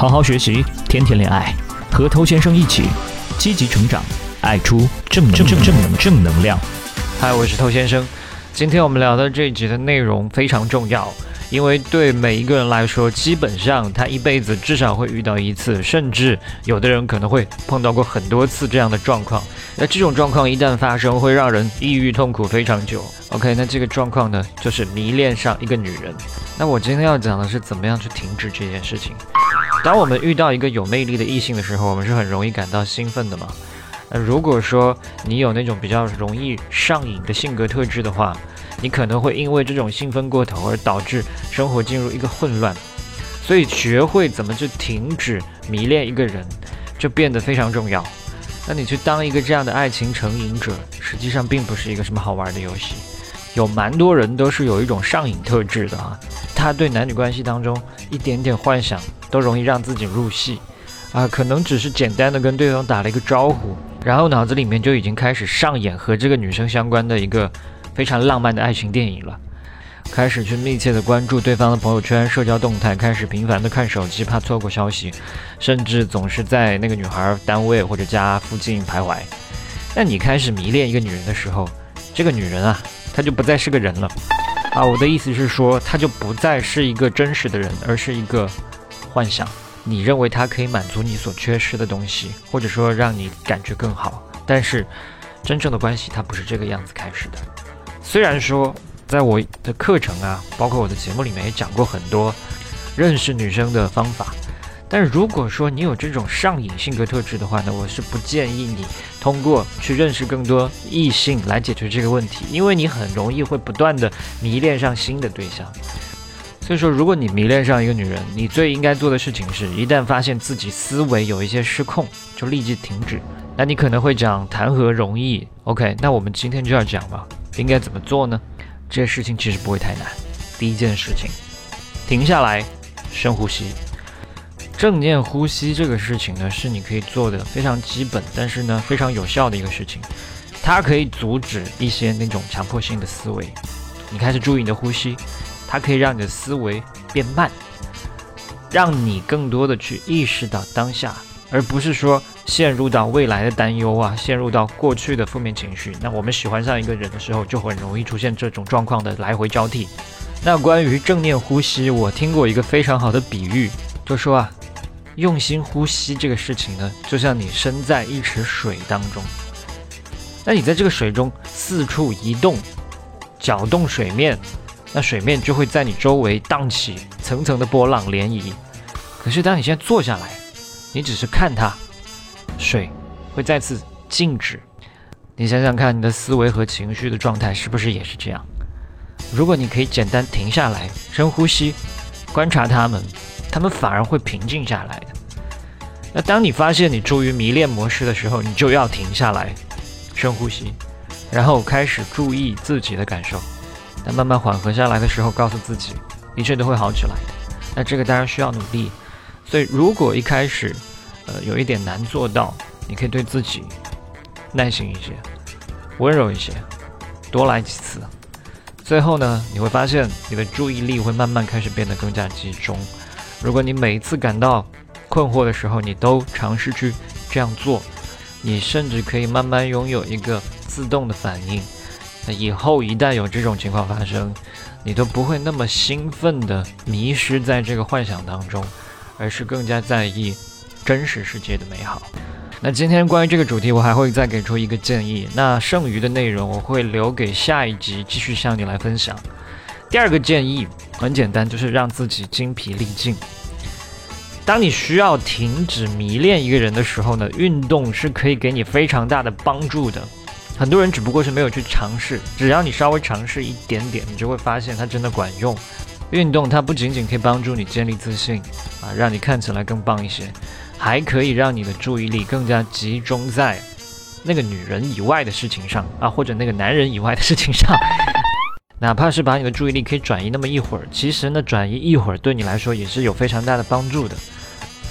好好学习，天天恋爱，和偷先生一起积极成长，爱出正正正正正能量。嗨，我是偷先生。今天我们聊的这一集的内容非常重要，因为对每一个人来说，基本上他一辈子至少会遇到一次，甚至有的人可能会碰到过很多次这样的状况。那这种状况一旦发生，会让人抑郁痛苦非常久。OK，那这个状况呢，就是迷恋上一个女人。那我今天要讲的是怎么样去停止这件事情。当我们遇到一个有魅力的异性的时候，我们是很容易感到兴奋的嘛？那如果说你有那种比较容易上瘾的性格特质的话，你可能会因为这种兴奋过头而导致生活进入一个混乱。所以学会怎么去停止迷恋一个人，就变得非常重要。那你去当一个这样的爱情成瘾者，实际上并不是一个什么好玩的游戏。有蛮多人都是有一种上瘾特质的啊，他对男女关系当中一点点幻想都容易让自己入戏啊，可能只是简单的跟对方打了一个招呼，然后脑子里面就已经开始上演和这个女生相关的一个非常浪漫的爱情电影了，开始去密切的关注对方的朋友圈、社交动态，开始频繁的看手机，怕错过消息，甚至总是在那个女孩单位或者家附近徘徊。那你开始迷恋一个女人的时候，这个女人啊。她就不再是个人了，啊，我的意思是说，他就不再是一个真实的人，而是一个幻想。你认为他可以满足你所缺失的东西，或者说让你感觉更好，但是真正的关系它不是这个样子开始的。虽然说，在我的课程啊，包括我的节目里面也讲过很多认识女生的方法。但是如果说你有这种上瘾性格特质的话呢，我是不建议你通过去认识更多异性来解决这个问题，因为你很容易会不断的迷恋上新的对象。所以说，如果你迷恋上一个女人，你最应该做的事情是，一旦发现自己思维有一些失控，就立即停止。那你可能会讲谈何容易？OK，那我们今天就要讲吧，应该怎么做呢？这些事情其实不会太难。第一件事情，停下来，深呼吸。正念呼吸这个事情呢，是你可以做的非常基本，但是呢非常有效的一个事情。它可以阻止一些那种强迫性的思维。你开始注意你的呼吸，它可以让你的思维变慢，让你更多的去意识到当下，而不是说陷入到未来的担忧啊，陷入到过去的负面情绪。那我们喜欢上一个人的时候，就很容易出现这种状况的来回交替。那关于正念呼吸，我听过一个非常好的比喻，就说啊。用心呼吸这个事情呢，就像你身在一池水当中，那你在这个水中四处移动，搅动水面，那水面就会在你周围荡起层层的波浪涟漪。可是当你现在坐下来，你只是看它，水会再次静止。你想想看，你的思维和情绪的状态是不是也是这样？如果你可以简单停下来，深呼吸，观察它们。他们反而会平静下来的。那当你发现你处于迷恋模式的时候，你就要停下来，深呼吸，然后开始注意自己的感受。那慢慢缓和下来的时候，告诉自己，一切都会好起来的。那这个当然需要努力。所以如果一开始，呃，有一点难做到，你可以对自己耐心一些，温柔一些，多来几次。最后呢，你会发现你的注意力会慢慢开始变得更加集中。如果你每一次感到困惑的时候，你都尝试去这样做，你甚至可以慢慢拥有一个自动的反应。那以后一旦有这种情况发生，你都不会那么兴奋地迷失在这个幻想当中，而是更加在意真实世界的美好。那今天关于这个主题，我还会再给出一个建议。那剩余的内容我会留给下一集继续向你来分享。第二个建议很简单，就是让自己精疲力尽。当你需要停止迷恋一个人的时候呢，运动是可以给你非常大的帮助的。很多人只不过是没有去尝试，只要你稍微尝试一点点，你就会发现它真的管用。运动它不仅仅可以帮助你建立自信啊，让你看起来更棒一些，还可以让你的注意力更加集中在那个女人以外的事情上啊，或者那个男人以外的事情上。哪怕是把你的注意力可以转移那么一会儿，其实呢，转移一会儿对你来说也是有非常大的帮助的。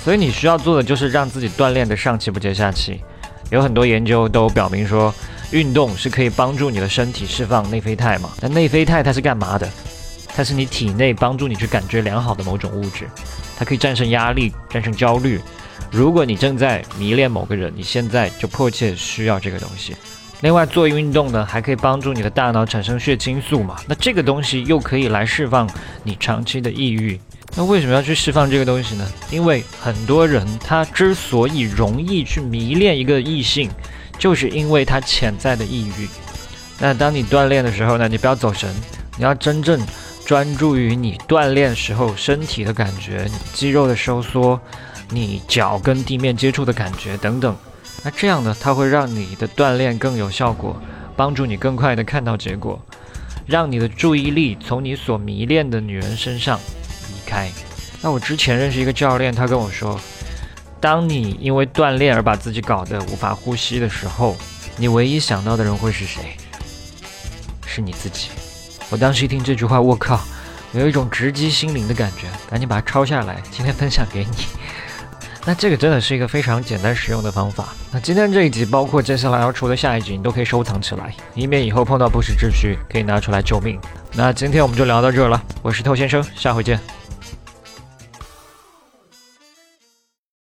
所以你需要做的就是让自己锻炼的上气不接下气。有很多研究都表明说，运动是可以帮助你的身体释放内啡肽嘛。那内啡肽它是干嘛的？它是你体内帮助你去感觉良好的某种物质，它可以战胜压力，战胜焦虑。如果你正在迷恋某个人，你现在就迫切需要这个东西。另外，做运动呢，还可以帮助你的大脑产生血清素嘛？那这个东西又可以来释放你长期的抑郁。那为什么要去释放这个东西呢？因为很多人他之所以容易去迷恋一个异性，就是因为他潜在的抑郁。那当你锻炼的时候呢，你不要走神，你要真正专注于你锻炼时候身体的感觉，你肌肉的收缩，你脚跟地面接触的感觉等等。那这样呢，它会让你的锻炼更有效果，帮助你更快的看到结果，让你的注意力从你所迷恋的女人身上离开。那我之前认识一个教练，他跟我说，当你因为锻炼而把自己搞得无法呼吸的时候，你唯一想到的人会是谁？是你自己。我当时一听这句话，我靠，有一种直击心灵的感觉，赶紧把它抄下来，今天分享给你。那这个真的是一个非常简单实用的方法。那今天这一集，包括接下来要出的下一集，你都可以收藏起来，以免以后碰到不时之需可以拿出来救命。那今天我们就聊到这儿了，我是透先生，下回见。